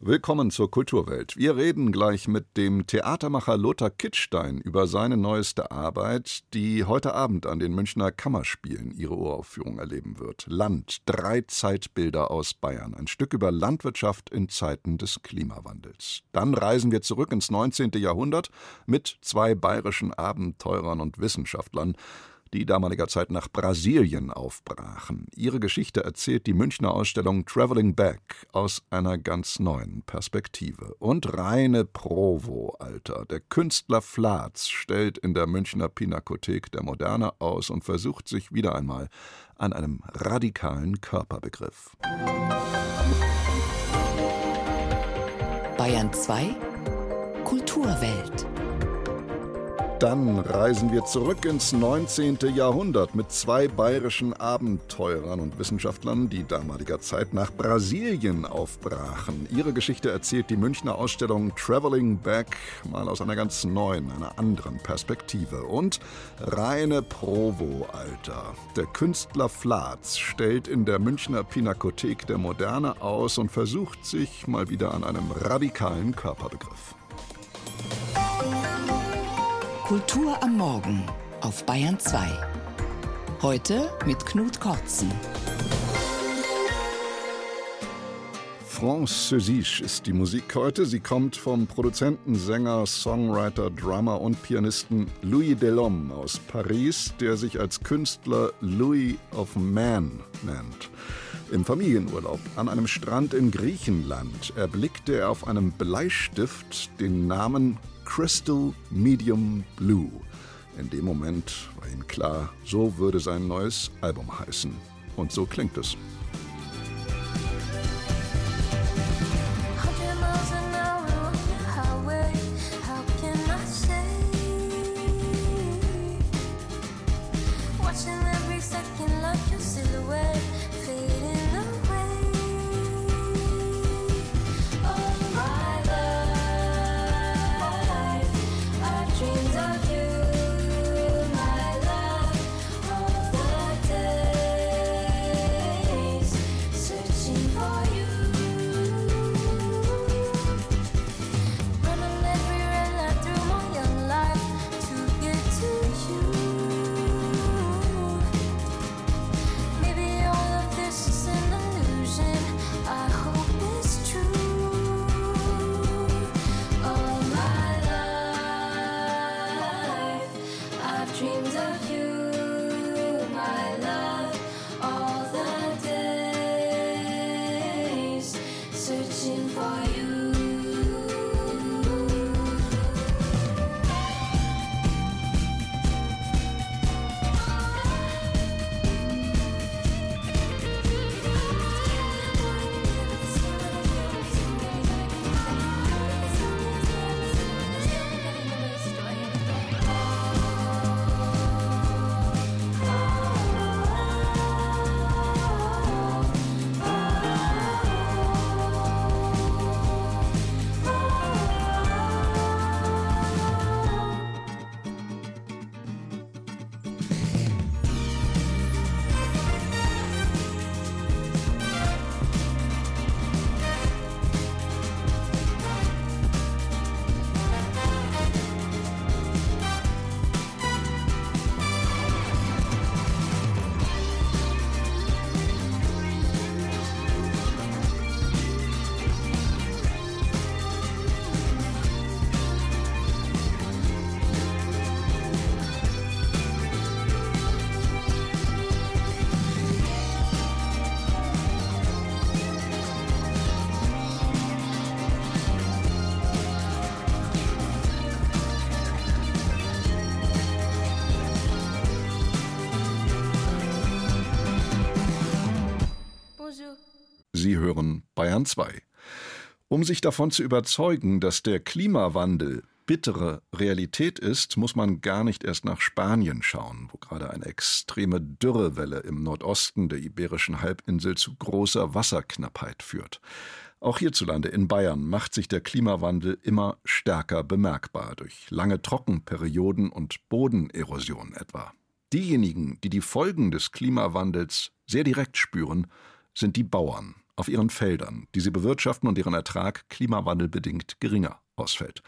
Willkommen zur Kulturwelt. Wir reden gleich mit dem Theatermacher Lothar Kittstein über seine neueste Arbeit, die heute Abend an den Münchner Kammerspielen ihre Uraufführung erleben wird. Land, drei Zeitbilder aus Bayern. Ein Stück über Landwirtschaft in Zeiten des Klimawandels. Dann reisen wir zurück ins 19. Jahrhundert mit zwei bayerischen Abenteurern und Wissenschaftlern die damaliger Zeit nach Brasilien aufbrachen. Ihre Geschichte erzählt die Münchner Ausstellung Traveling Back aus einer ganz neuen Perspektive. Und reine Provo, Alter. Der Künstler Flatz stellt in der Münchner Pinakothek der Moderne aus und versucht sich wieder einmal an einem radikalen Körperbegriff. Bayern 2 Kulturwelt dann reisen wir zurück ins 19. Jahrhundert mit zwei bayerischen Abenteurern und Wissenschaftlern, die damaliger Zeit nach Brasilien aufbrachen. Ihre Geschichte erzählt die Münchner Ausstellung Traveling Back mal aus einer ganz neuen, einer anderen Perspektive. Und reine Provo-Alter. Der Künstler Flatz stellt in der Münchner Pinakothek der Moderne aus und versucht sich mal wieder an einem radikalen Körperbegriff. Kultur am Morgen auf Bayern 2. Heute mit Knut Kortzen. France Seusiche ist die Musik heute. Sie kommt vom Produzenten, Sänger, Songwriter, Drummer und Pianisten Louis Delhomme aus Paris, der sich als Künstler Louis of Man nennt. Im Familienurlaub an einem Strand in Griechenland erblickte er auf einem Bleistift den Namen Crystal Medium Blue. In dem Moment war ihm klar, so würde sein neues Album heißen. Und so klingt es. Bayern 2. Um sich davon zu überzeugen, dass der Klimawandel bittere Realität ist, muss man gar nicht erst nach Spanien schauen, wo gerade eine extreme Dürrewelle im Nordosten der iberischen Halbinsel zu großer Wasserknappheit führt. Auch hierzulande in Bayern macht sich der Klimawandel immer stärker bemerkbar durch lange Trockenperioden und Bodenerosion etwa. Diejenigen, die die Folgen des Klimawandels sehr direkt spüren, sind die Bauern auf ihren Feldern, die sie bewirtschaften und deren Ertrag klimawandelbedingt geringer ausfällt.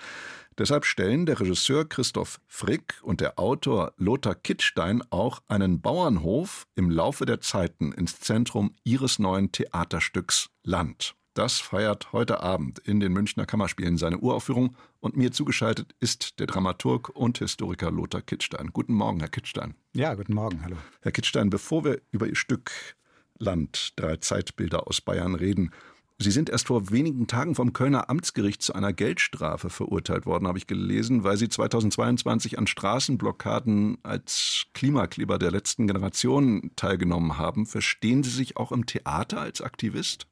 Deshalb stellen der Regisseur Christoph Frick und der Autor Lothar Kittstein auch einen Bauernhof im Laufe der Zeiten ins Zentrum ihres neuen Theaterstücks Land. Das feiert heute Abend in den Münchner Kammerspielen seine Uraufführung und mir zugeschaltet ist der Dramaturg und Historiker Lothar Kittstein. Guten Morgen, Herr Kittstein. Ja, guten Morgen, hallo. Herr Kittstein, bevor wir über Ihr Stück Land, drei Zeitbilder aus Bayern reden, Sie sind erst vor wenigen Tagen vom Kölner Amtsgericht zu einer Geldstrafe verurteilt worden, habe ich gelesen, weil Sie 2022 an Straßenblockaden als Klimakleber der letzten Generation teilgenommen haben. Verstehen Sie sich auch im Theater als Aktivist?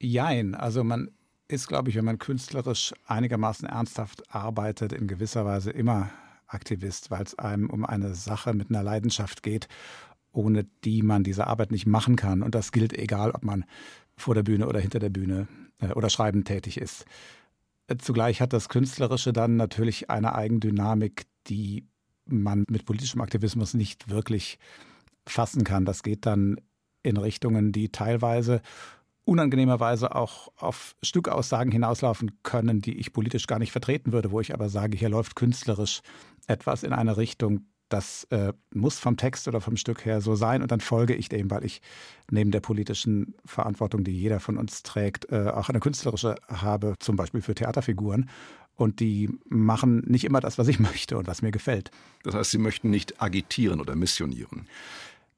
Jein. Also man ist, glaube ich, wenn man künstlerisch einigermaßen ernsthaft arbeitet, in gewisser Weise immer Aktivist, weil es einem um eine Sache mit einer Leidenschaft geht, ohne die man diese Arbeit nicht machen kann. Und das gilt egal, ob man vor der Bühne oder hinter der Bühne äh, oder schreibend tätig ist. Äh, zugleich hat das Künstlerische dann natürlich eine Eigendynamik, die man mit politischem Aktivismus nicht wirklich fassen kann. Das geht dann in Richtungen, die teilweise unangenehmerweise auch auf Stückaussagen hinauslaufen können, die ich politisch gar nicht vertreten würde, wo ich aber sage, hier läuft künstlerisch etwas in eine Richtung, das äh, muss vom Text oder vom Stück her so sein und dann folge ich dem, weil ich neben der politischen Verantwortung, die jeder von uns trägt, äh, auch eine künstlerische habe, zum Beispiel für Theaterfiguren. Und die machen nicht immer das, was ich möchte und was mir gefällt. Das heißt, sie möchten nicht agitieren oder missionieren.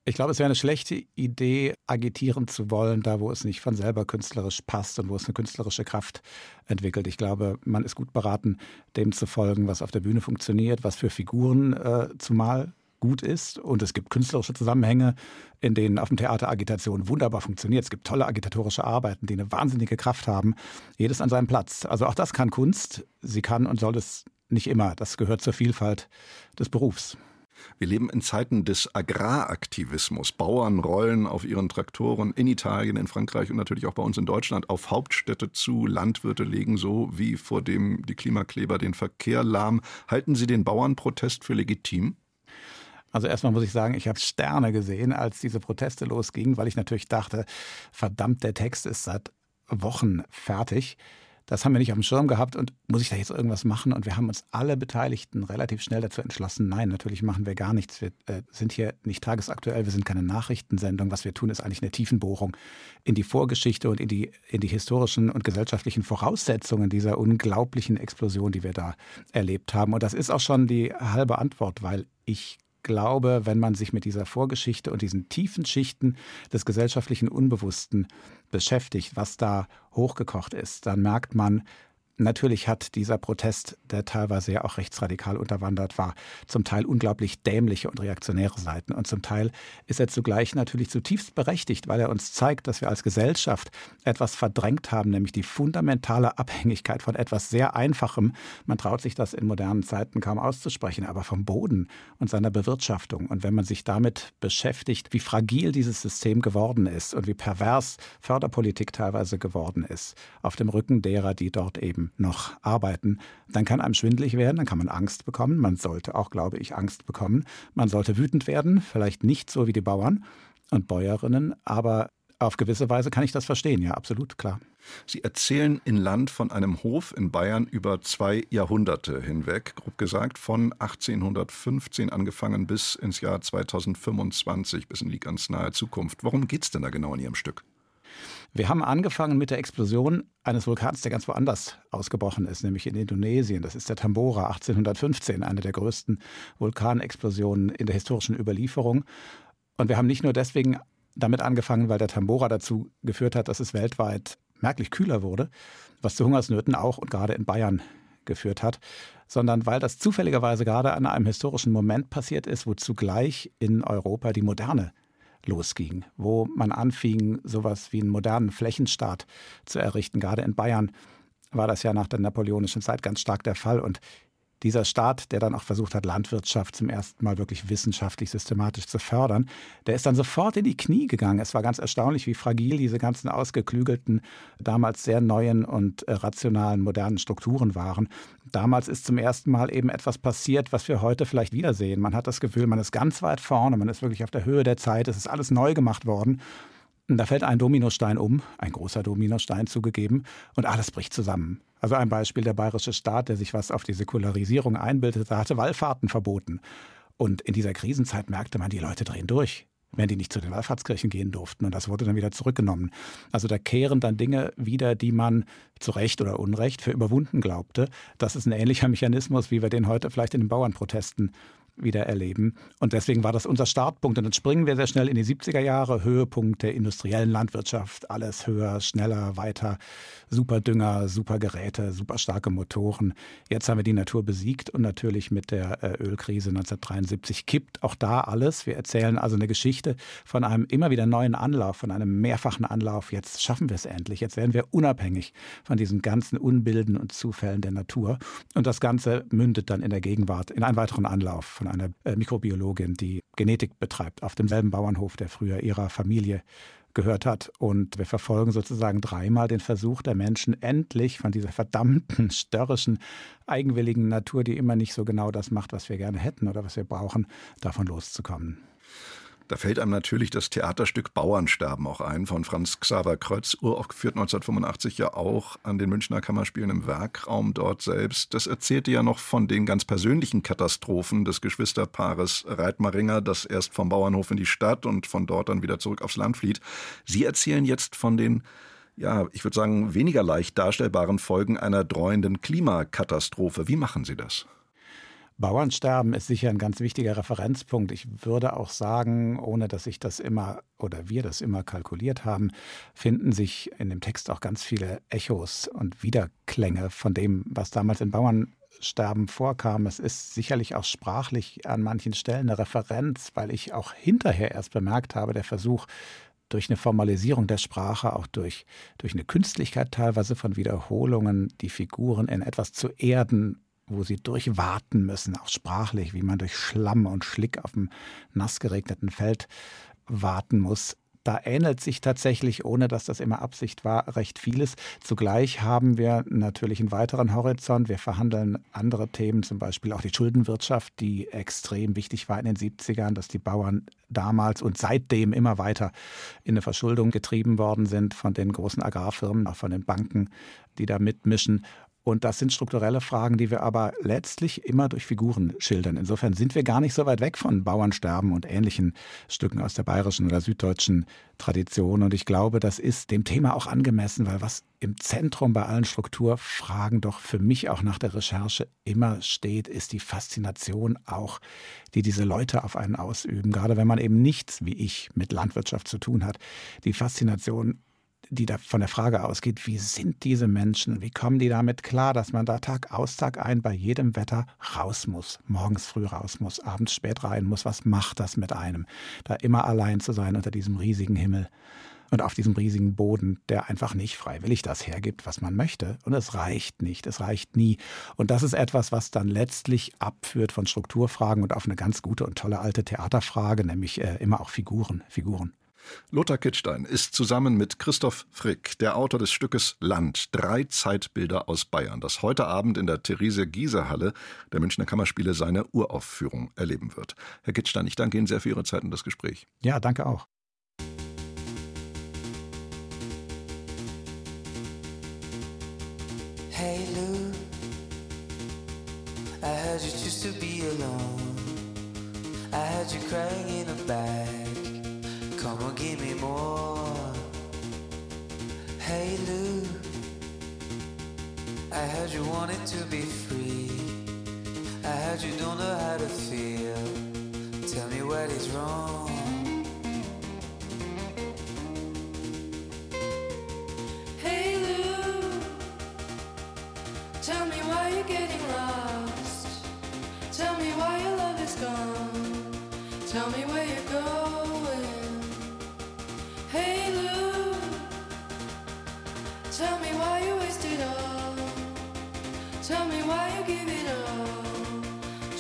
Ich glaube, es wäre eine schlechte Idee, agitieren zu wollen, da wo es nicht von selber künstlerisch passt und wo es eine künstlerische Kraft entwickelt. Ich glaube, man ist gut beraten, dem zu folgen, was auf der Bühne funktioniert, was für Figuren äh, zumal gut ist. Und es gibt künstlerische Zusammenhänge, in denen auf dem Theater Agitation wunderbar funktioniert. Es gibt tolle agitatorische Arbeiten, die eine wahnsinnige Kraft haben. Jedes an seinem Platz. Also auch das kann Kunst. Sie kann und soll es nicht immer. Das gehört zur Vielfalt des Berufs. Wir leben in Zeiten des Agraraktivismus. Bauern rollen auf ihren Traktoren in Italien, in Frankreich und natürlich auch bei uns in Deutschland auf Hauptstädte zu. Landwirte legen so wie vor dem die Klimakleber den Verkehr lahm. Halten Sie den Bauernprotest für legitim? Also erstmal muss ich sagen, ich habe Sterne gesehen, als diese Proteste losgingen, weil ich natürlich dachte, verdammt, der Text ist seit Wochen fertig. Das haben wir nicht auf dem Schirm gehabt und muss ich da jetzt irgendwas machen? Und wir haben uns alle Beteiligten relativ schnell dazu entschlossen, nein, natürlich machen wir gar nichts. Wir äh, sind hier nicht tagesaktuell, wir sind keine Nachrichtensendung. Was wir tun, ist eigentlich eine Tiefenbohrung in die Vorgeschichte und in die, in die historischen und gesellschaftlichen Voraussetzungen dieser unglaublichen Explosion, die wir da erlebt haben. Und das ist auch schon die halbe Antwort, weil ich glaube, wenn man sich mit dieser Vorgeschichte und diesen tiefen Schichten des gesellschaftlichen Unbewussten beschäftigt, was da hochgekocht ist, dann merkt man, Natürlich hat dieser Protest, der teilweise ja auch rechtsradikal unterwandert war, zum Teil unglaublich dämliche und reaktionäre Seiten. Und zum Teil ist er zugleich natürlich zutiefst berechtigt, weil er uns zeigt, dass wir als Gesellschaft etwas verdrängt haben, nämlich die fundamentale Abhängigkeit von etwas sehr Einfachem. Man traut sich das in modernen Zeiten kaum auszusprechen, aber vom Boden und seiner Bewirtschaftung. Und wenn man sich damit beschäftigt, wie fragil dieses System geworden ist und wie pervers Förderpolitik teilweise geworden ist, auf dem Rücken derer, die dort eben noch arbeiten, dann kann einem schwindlig werden, dann kann man Angst bekommen. Man sollte auch, glaube ich, Angst bekommen. Man sollte wütend werden, vielleicht nicht so wie die Bauern und Bäuerinnen, aber auf gewisse Weise kann ich das verstehen, ja, absolut, klar. Sie erzählen in Land von einem Hof in Bayern über zwei Jahrhunderte hinweg, grob gesagt von 1815 angefangen bis ins Jahr 2025, bis in die ganz nahe Zukunft. Worum geht es denn da genau in Ihrem Stück? Wir haben angefangen mit der Explosion eines Vulkans, der ganz woanders ausgebrochen ist, nämlich in Indonesien. Das ist der Tambora 1815, eine der größten Vulkanexplosionen in der historischen Überlieferung. Und wir haben nicht nur deswegen damit angefangen, weil der Tambora dazu geführt hat, dass es weltweit merklich kühler wurde, was zu Hungersnöten auch und gerade in Bayern geführt hat, sondern weil das zufälligerweise gerade an einem historischen Moment passiert ist, wo zugleich in Europa die Moderne losging, wo man anfing, sowas wie einen modernen Flächenstaat zu errichten. Gerade in Bayern war das ja nach der napoleonischen Zeit ganz stark der Fall. Und dieser Staat, der dann auch versucht hat, Landwirtschaft zum ersten Mal wirklich wissenschaftlich systematisch zu fördern, der ist dann sofort in die Knie gegangen. Es war ganz erstaunlich, wie fragil diese ganzen ausgeklügelten, damals sehr neuen und äh, rationalen, modernen Strukturen waren. Damals ist zum ersten Mal eben etwas passiert, was wir heute vielleicht wiedersehen. Man hat das Gefühl, man ist ganz weit vorne, man ist wirklich auf der Höhe der Zeit, es ist alles neu gemacht worden. Da fällt ein Dominostein um, ein großer Dominostein zugegeben, und alles bricht zusammen. Also ein Beispiel, der bayerische Staat, der sich was auf die Säkularisierung einbildete, hatte Wallfahrten verboten. Und in dieser Krisenzeit merkte man, die Leute drehen durch wenn die nicht zu den Wallfahrtskirchen gehen durften. Und das wurde dann wieder zurückgenommen. Also da kehren dann Dinge wieder, die man zu Recht oder Unrecht für überwunden glaubte. Das ist ein ähnlicher Mechanismus, wie wir den heute vielleicht in den Bauernprotesten wieder erleben. Und deswegen war das unser Startpunkt. Und dann springen wir sehr schnell in die 70er Jahre, Höhepunkt der industriellen Landwirtschaft, alles höher, schneller, weiter, super Dünger, super Geräte, super starke Motoren. Jetzt haben wir die Natur besiegt und natürlich mit der äh, Ölkrise 1973 kippt auch da alles. Wir erzählen also eine Geschichte von einem immer wieder neuen Anlauf, von einem mehrfachen Anlauf. Jetzt schaffen wir es endlich. Jetzt werden wir unabhängig von diesen ganzen Unbilden und Zufällen der Natur. Und das Ganze mündet dann in der Gegenwart in einen weiteren Anlauf von einer äh, Mikrobiologin, die Genetik betreibt, auf demselben Bauernhof, der früher ihrer Familie gehört hat. Und wir verfolgen sozusagen dreimal den Versuch der Menschen, endlich von dieser verdammten, störrischen, eigenwilligen Natur, die immer nicht so genau das macht, was wir gerne hätten oder was wir brauchen, davon loszukommen. Da fällt einem natürlich das Theaterstück Bauernsterben auch ein, von Franz Xaver Krötz, uraufgeführt 1985 ja auch an den Münchner Kammerspielen im Werkraum dort selbst. Das erzählte ja noch von den ganz persönlichen Katastrophen des Geschwisterpaares Reitmaringer, das erst vom Bauernhof in die Stadt und von dort dann wieder zurück aufs Land flieht. Sie erzählen jetzt von den ja, ich würde sagen, weniger leicht darstellbaren Folgen einer dreuenden Klimakatastrophe. Wie machen Sie das? Bauernsterben ist sicher ein ganz wichtiger Referenzpunkt. Ich würde auch sagen, ohne dass ich das immer oder wir das immer kalkuliert haben, finden sich in dem Text auch ganz viele Echos und Wiederklänge von dem, was damals in Bauernsterben vorkam. Es ist sicherlich auch sprachlich an manchen Stellen eine Referenz, weil ich auch hinterher erst bemerkt habe, der Versuch, durch eine Formalisierung der Sprache, auch durch, durch eine Künstlichkeit teilweise von Wiederholungen, die Figuren in etwas zu erden wo sie durchwarten müssen, auch sprachlich, wie man durch Schlamm und Schlick auf dem nass geregneten Feld warten muss. Da ähnelt sich tatsächlich, ohne dass das immer Absicht war, recht vieles. Zugleich haben wir natürlich einen weiteren Horizont. Wir verhandeln andere Themen, zum Beispiel auch die Schuldenwirtschaft, die extrem wichtig war in den 70ern, dass die Bauern damals und seitdem immer weiter in eine Verschuldung getrieben worden sind von den großen Agrarfirmen, auch von den Banken, die da mitmischen. Und das sind strukturelle Fragen, die wir aber letztlich immer durch Figuren schildern. Insofern sind wir gar nicht so weit weg von Bauernsterben und ähnlichen Stücken aus der bayerischen oder süddeutschen Tradition. Und ich glaube, das ist dem Thema auch angemessen, weil was im Zentrum bei allen Strukturfragen doch für mich auch nach der Recherche immer steht, ist die Faszination auch, die diese Leute auf einen ausüben. Gerade wenn man eben nichts wie ich mit Landwirtschaft zu tun hat. Die Faszination die da von der Frage ausgeht, wie sind diese Menschen, wie kommen die damit klar, dass man da Tag aus, Tag ein bei jedem Wetter raus muss, morgens früh raus muss, abends spät rein muss, was macht das mit einem, da immer allein zu sein unter diesem riesigen Himmel und auf diesem riesigen Boden, der einfach nicht freiwillig das hergibt, was man möchte. Und es reicht nicht, es reicht nie. Und das ist etwas, was dann letztlich abführt von Strukturfragen und auf eine ganz gute und tolle alte Theaterfrage, nämlich äh, immer auch Figuren, Figuren. Lothar Kittstein ist zusammen mit Christoph Frick der Autor des Stückes Land, drei Zeitbilder aus Bayern, das heute Abend in der Therese-Gieser-Halle der Münchner Kammerspiele seine Uraufführung erleben wird. Herr Kittstein, ich danke Ihnen sehr für Ihre Zeit und das Gespräch. Ja, danke auch. Hey Lou, I heard you used to be alone. I heard you crying in a bag. Come on, give me more. Hey Lou, I heard you wanted to be free. I heard you don't know how to feel. Tell me what is wrong. Hey Lou, tell me why you're getting lost. Tell me why your love is gone. Tell me where you're going.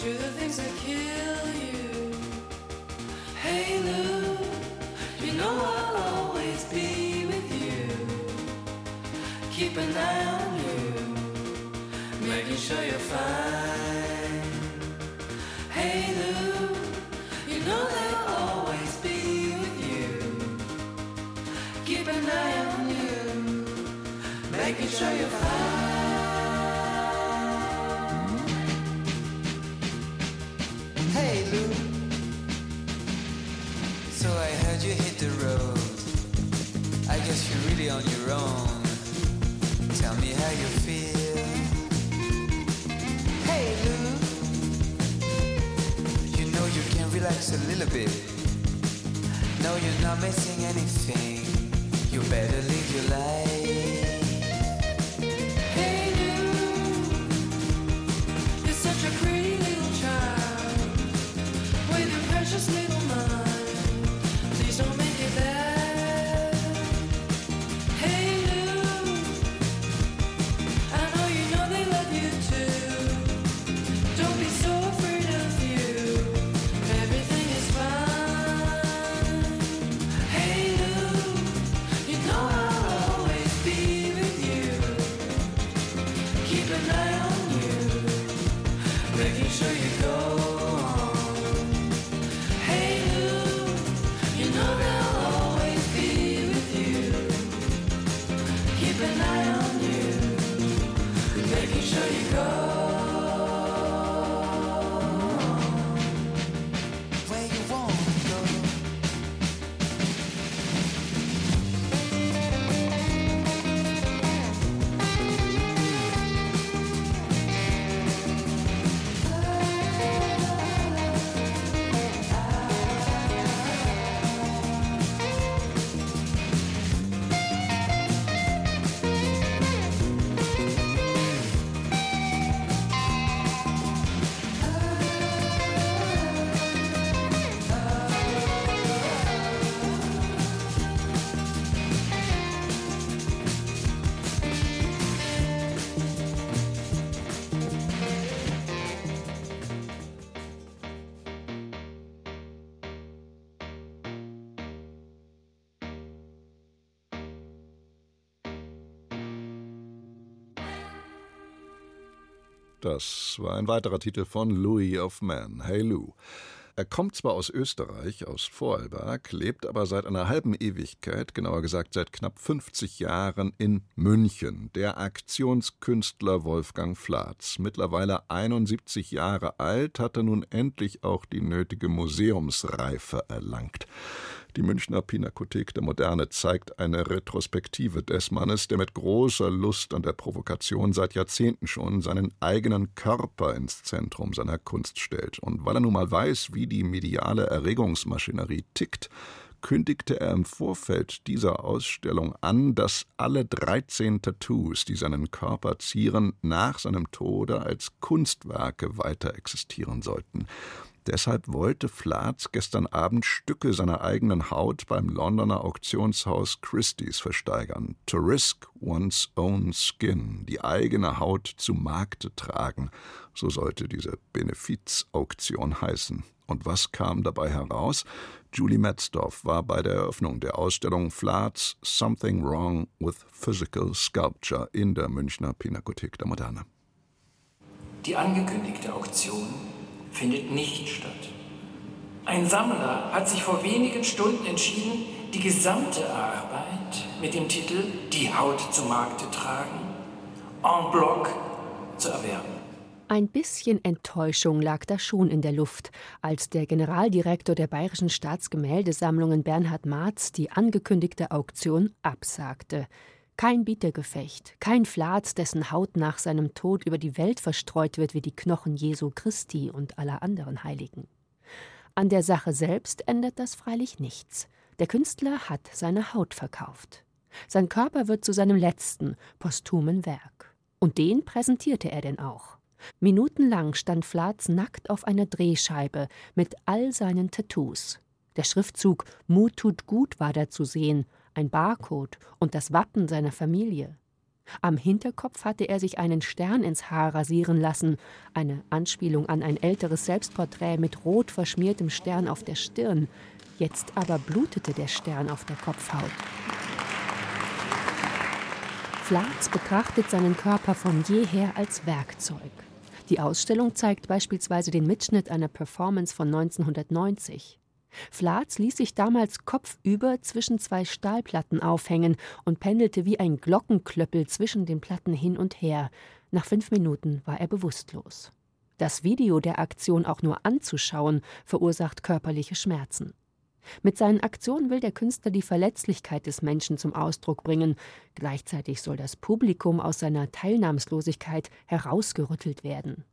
through the things that kill you. Hey Lou, you know I'll always be with you. Keep an eye on you, making sure you're fine. Hey Lou, you know they'll always be with you. Keep an eye on you, making sure you're fine. just a little bit. No, you're not missing anything. You better live your life. Das war ein weiterer Titel von Louis of Man, Hey Lou. Er kommt zwar aus Österreich, aus Vorarlberg, lebt aber seit einer halben Ewigkeit, genauer gesagt seit knapp 50 Jahren in München. Der Aktionskünstler Wolfgang Flatz, mittlerweile 71 Jahre alt, hat er nun endlich auch die nötige Museumsreife erlangt. Die Münchner Pinakothek der Moderne zeigt eine Retrospektive des Mannes, der mit großer Lust an der Provokation seit Jahrzehnten schon seinen eigenen Körper ins Zentrum seiner Kunst stellt. Und weil er nun mal weiß, wie die mediale Erregungsmaschinerie tickt, kündigte er im Vorfeld dieser Ausstellung an, dass alle 13 Tattoos, die seinen Körper zieren, nach seinem Tode als Kunstwerke weiter existieren sollten. Deshalb wollte Flatz gestern Abend Stücke seiner eigenen Haut beim Londoner Auktionshaus Christie's versteigern. To risk one's own skin, die eigene Haut zu Markte tragen, so sollte diese Benefizauktion heißen. Und was kam dabei heraus? Julie Metzdorf war bei der Eröffnung der Ausstellung Flatz Something Wrong with Physical Sculpture in der Münchner Pinakothek der Moderne. Die angekündigte Auktion findet nicht statt. Ein Sammler hat sich vor wenigen Stunden entschieden, die gesamte Arbeit mit dem Titel Die Haut zum Markte tragen en bloc zu erwerben. Ein bisschen Enttäuschung lag da schon in der Luft, als der Generaldirektor der Bayerischen Staatsgemäldesammlungen Bernhard Marz die angekündigte Auktion absagte. Kein Bietergefecht, kein Flatz, dessen Haut nach seinem Tod über die Welt verstreut wird wie die Knochen Jesu Christi und aller anderen Heiligen. An der Sache selbst ändert das freilich nichts. Der Künstler hat seine Haut verkauft. Sein Körper wird zu seinem letzten, posthumen Werk. Und den präsentierte er denn auch. Minutenlang stand Flatz nackt auf einer Drehscheibe mit all seinen Tattoos. Der Schriftzug Mut tut gut war da zu sehen, ein Barcode und das Wappen seiner Familie. Am Hinterkopf hatte er sich einen Stern ins Haar rasieren lassen, eine Anspielung an ein älteres Selbstporträt mit rot verschmiertem Stern auf der Stirn. Jetzt aber blutete der Stern auf der Kopfhaut. Flatz betrachtet seinen Körper von jeher als Werkzeug. Die Ausstellung zeigt beispielsweise den Mitschnitt einer Performance von 1990. Flatz ließ sich damals kopfüber zwischen zwei Stahlplatten aufhängen und pendelte wie ein Glockenklöppel zwischen den Platten hin und her. Nach fünf Minuten war er bewusstlos. Das Video der Aktion auch nur anzuschauen, verursacht körperliche Schmerzen. Mit seinen Aktionen will der Künstler die Verletzlichkeit des Menschen zum Ausdruck bringen. Gleichzeitig soll das Publikum aus seiner Teilnahmslosigkeit herausgerüttelt werden.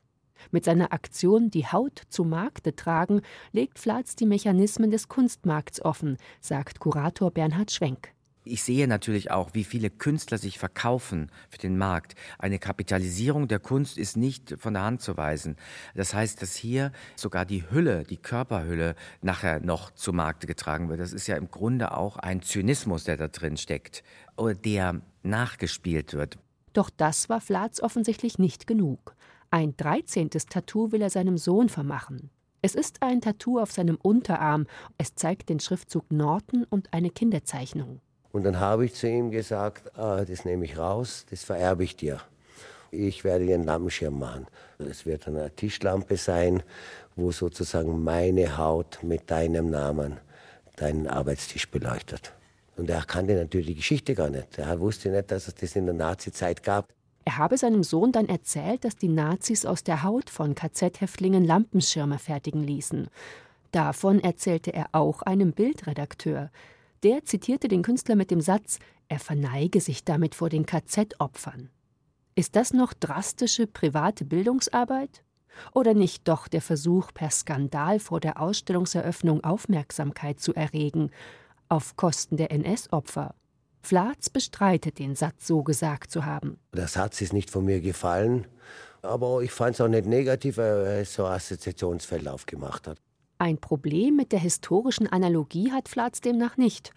Mit seiner Aktion Die Haut zu Markte tragen, legt Flatz die Mechanismen des Kunstmarkts offen, sagt Kurator Bernhard Schwenk. Ich sehe natürlich auch, wie viele Künstler sich verkaufen für den Markt. Eine Kapitalisierung der Kunst ist nicht von der Hand zu weisen. Das heißt, dass hier sogar die Hülle, die Körperhülle nachher noch zu Markte getragen wird. Das ist ja im Grunde auch ein Zynismus, der da drin steckt, oder der nachgespielt wird. Doch das war Flatz offensichtlich nicht genug. Ein dreizehntes Tattoo will er seinem Sohn vermachen. Es ist ein Tattoo auf seinem Unterarm. Es zeigt den Schriftzug Norton und eine Kinderzeichnung. Und dann habe ich zu ihm gesagt, ah, das nehme ich raus, das vererbe ich dir. Ich werde dir einen Lampenschirm machen. Es wird eine Tischlampe sein, wo sozusagen meine Haut mit deinem Namen deinen Arbeitstisch beleuchtet. Und er kannte natürlich die Geschichte gar nicht. Er wusste nicht, dass es das in der Nazizeit gab. Er habe seinem Sohn dann erzählt, dass die Nazis aus der Haut von KZ-Häftlingen Lampenschirme fertigen ließen. Davon erzählte er auch einem Bildredakteur. Der zitierte den Künstler mit dem Satz, er verneige sich damit vor den KZ-Opfern. Ist das noch drastische private Bildungsarbeit? Oder nicht doch der Versuch, per Skandal vor der Ausstellungseröffnung Aufmerksamkeit zu erregen, auf Kosten der NS-Opfer? Flatz bestreitet, den Satz so gesagt zu haben. Der Satz ist nicht von mir gefallen, aber ich fand es auch nicht negativ, weil er so Assoziationsfeld aufgemacht hat. Ein Problem mit der historischen Analogie hat Flatz demnach nicht.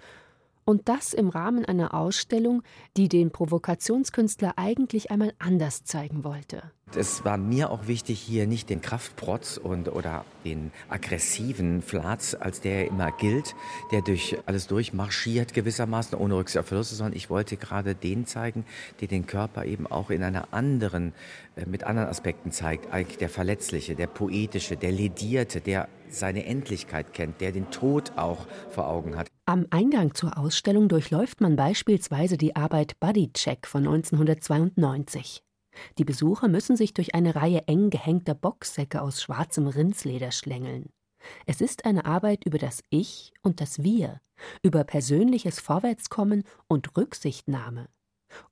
Und das im Rahmen einer Ausstellung, die den Provokationskünstler eigentlich einmal anders zeigen wollte. Es war mir auch wichtig, hier nicht den Kraftprotz und, oder den aggressiven Flatz, als der immer gilt, der durch alles durchmarschiert gewissermaßen, ohne Rücksicht auf Verluste, sondern ich wollte gerade den zeigen, der den Körper eben auch in einer anderen, äh, mit anderen Aspekten zeigt. Eigentlich der Verletzliche, der Poetische, der Ledierte, der seine Endlichkeit kennt, der den Tod auch vor Augen hat. Am Eingang zur Ausstellung durchläuft man beispielsweise die Arbeit Body Check von 1992. Die Besucher müssen sich durch eine Reihe eng gehängter Boxsäcke aus schwarzem Rindsleder schlängeln. Es ist eine Arbeit über das Ich und das Wir, über persönliches Vorwärtskommen und Rücksichtnahme.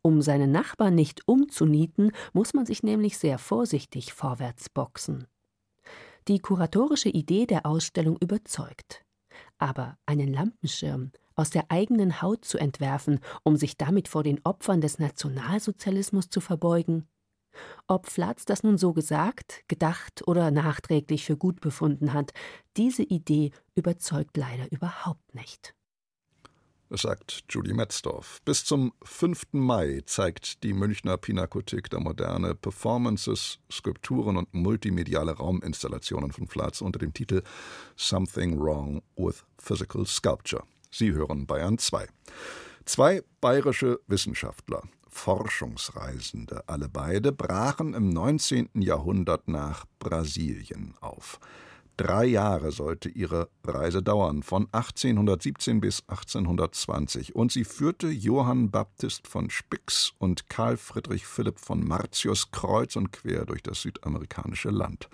Um seinen Nachbarn nicht umzunieten, muss man sich nämlich sehr vorsichtig vorwärts boxen. Die kuratorische Idee der Ausstellung überzeugt. Aber einen Lampenschirm aus der eigenen Haut zu entwerfen, um sich damit vor den Opfern des Nationalsozialismus zu verbeugen, ob Flatz das nun so gesagt, gedacht oder nachträglich für gut befunden hat, diese Idee überzeugt leider überhaupt nicht. Sagt Julie Metzdorf. Bis zum 5. Mai zeigt die Münchner Pinakothek der Moderne Performances, Skulpturen und multimediale Rauminstallationen von Flatz unter dem Titel Something Wrong with Physical Sculpture. Sie hören Bayern 2. Zwei bayerische Wissenschaftler, Forschungsreisende, alle beide, brachen im 19. Jahrhundert nach Brasilien auf. Drei Jahre sollte ihre Reise dauern, von 1817 bis 1820, und sie führte Johann Baptist von Spix und Karl Friedrich Philipp von Martius kreuz und quer durch das südamerikanische Land.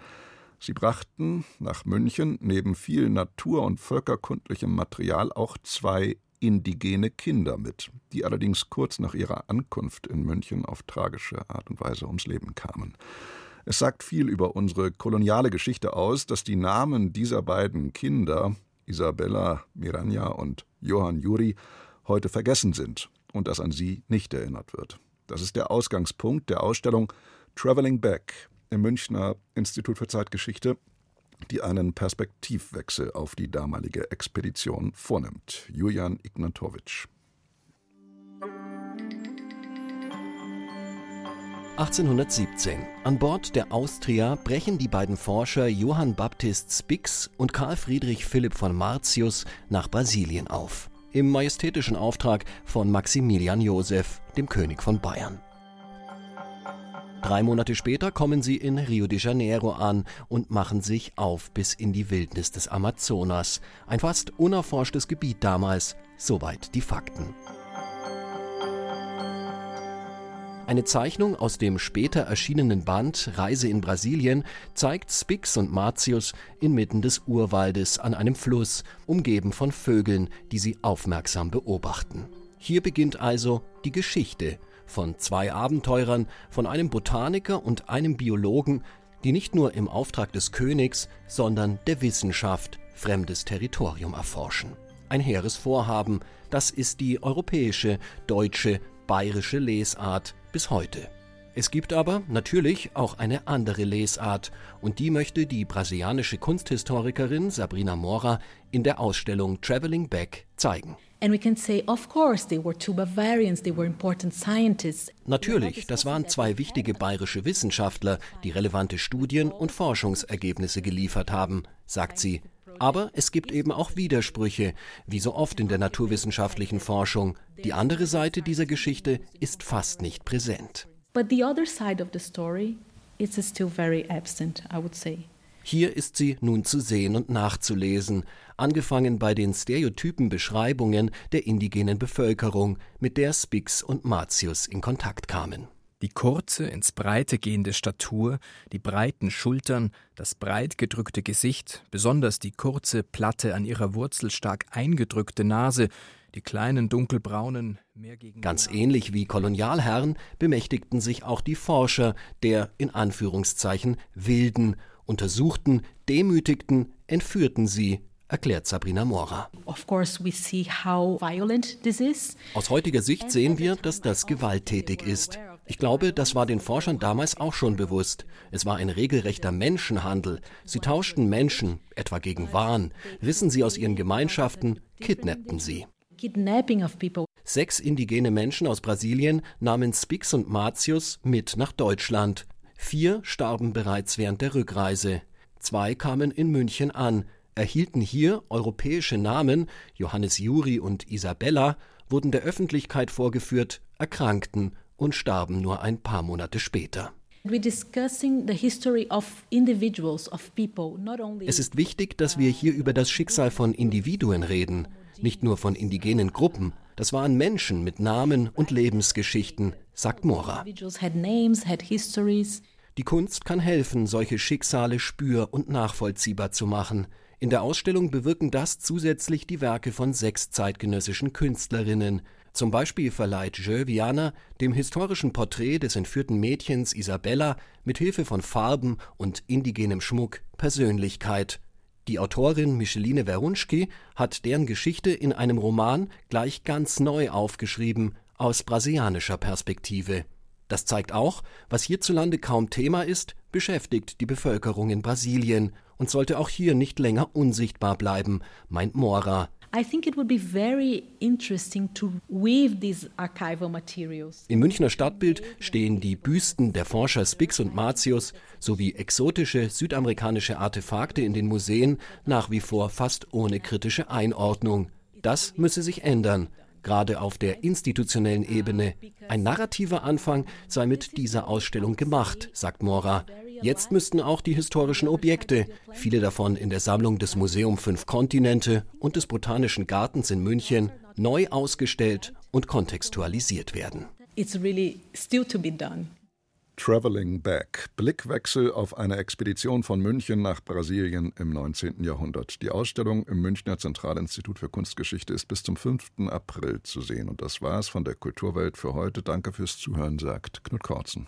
Sie brachten nach München neben viel natur- und völkerkundlichem Material auch zwei indigene Kinder mit, die allerdings kurz nach ihrer Ankunft in München auf tragische Art und Weise ums Leben kamen. Es sagt viel über unsere koloniale Geschichte aus, dass die Namen dieser beiden Kinder, Isabella Miranja und Johann Juri, heute vergessen sind und dass an sie nicht erinnert wird. Das ist der Ausgangspunkt der Ausstellung Traveling Back im Münchner Institut für Zeitgeschichte die einen Perspektivwechsel auf die damalige Expedition vornimmt. Julian Ignatowitsch. 1817. An Bord der Austria brechen die beiden Forscher Johann Baptist Spix und Karl Friedrich Philipp von Martius nach Brasilien auf. Im majestätischen Auftrag von Maximilian Joseph, dem König von Bayern. Drei Monate später kommen sie in Rio de Janeiro an und machen sich auf bis in die Wildnis des Amazonas. Ein fast unerforschtes Gebiet damals. Soweit die Fakten. Eine Zeichnung aus dem später erschienenen Band Reise in Brasilien zeigt Spix und Martius inmitten des Urwaldes an einem Fluss, umgeben von Vögeln, die sie aufmerksam beobachten. Hier beginnt also die Geschichte von zwei Abenteurern, von einem Botaniker und einem Biologen, die nicht nur im Auftrag des Königs, sondern der Wissenschaft fremdes Territorium erforschen. Ein hehres Vorhaben, das ist die europäische, deutsche, bayerische Lesart bis heute. Es gibt aber natürlich auch eine andere Lesart und die möchte die brasilianische Kunsthistorikerin Sabrina Mora in der Ausstellung Traveling Back zeigen. Natürlich, das waren zwei wichtige bayerische Wissenschaftler, die relevante Studien und Forschungsergebnisse geliefert haben, sagt sie. Aber es gibt eben auch Widersprüche, wie so oft in der naturwissenschaftlichen Forschung. Die andere Seite dieser Geschichte ist fast nicht präsent. Hier ist sie nun zu sehen und nachzulesen, angefangen bei den stereotypen Beschreibungen der indigenen Bevölkerung, mit der Spix und Martius in Kontakt kamen. Die kurze, ins Breite gehende Statur, die breiten Schultern, das breit gedrückte Gesicht, besonders die kurze, platte, an ihrer Wurzel stark eingedrückte Nase, die kleinen dunkelbraunen, mehr gegen Ganz ähnlich wie Kolonialherren bemächtigten sich auch die Forscher der in Anführungszeichen wilden, untersuchten, demütigten, entführten sie, erklärt Sabrina Mora. Aus heutiger Sicht sehen wir, dass das gewalttätig ist. Ich glaube, das war den Forschern damals auch schon bewusst. Es war ein regelrechter Menschenhandel. Sie tauschten Menschen, etwa gegen Wahn, rissen sie aus ihren Gemeinschaften, kidnappten sie. Sechs indigene Menschen aus Brasilien nahmen Spix und Martius mit nach Deutschland. Vier starben bereits während der Rückreise. Zwei kamen in München an, erhielten hier europäische Namen, Johannes Juri und Isabella, wurden der Öffentlichkeit vorgeführt, erkrankten und starben nur ein paar Monate später. Es ist wichtig, dass wir hier über das Schicksal von Individuen reden, nicht nur von indigenen Gruppen. Das waren Menschen mit Namen und Lebensgeschichten, sagt Mora. Die Kunst kann helfen, solche Schicksale spür- und nachvollziehbar zu machen. In der Ausstellung bewirken das zusätzlich die Werke von sechs zeitgenössischen Künstlerinnen, zum Beispiel verleiht Viana dem historischen Porträt des entführten Mädchens Isabella mit Hilfe von Farben und indigenem Schmuck Persönlichkeit. Die Autorin Micheline Verunschki hat deren Geschichte in einem Roman gleich ganz neu aufgeschrieben, aus brasilianischer Perspektive. Das zeigt auch, was hierzulande kaum Thema ist, beschäftigt die Bevölkerung in Brasilien und sollte auch hier nicht länger unsichtbar bleiben, meint Mora. I think it would be very interesting to weave these archival materials. Im Münchner Stadtbild stehen die Büsten der Forscher Spix und Martius sowie exotische südamerikanische Artefakte in den Museen nach wie vor fast ohne kritische Einordnung. Das müsse sich ändern gerade auf der institutionellen Ebene. Ein narrativer Anfang sei mit dieser Ausstellung gemacht, sagt Mora. Jetzt müssten auch die historischen Objekte, viele davon in der Sammlung des Museum Fünf Kontinente und des Botanischen Gartens in München, neu ausgestellt und kontextualisiert werden. It's really still to be done. Traveling Back. Blickwechsel auf eine Expedition von München nach Brasilien im 19. Jahrhundert. Die Ausstellung im Münchner Zentralinstitut für Kunstgeschichte ist bis zum 5. April zu sehen. Und das war's von der Kulturwelt für heute. Danke fürs Zuhören, sagt Knut Korzen.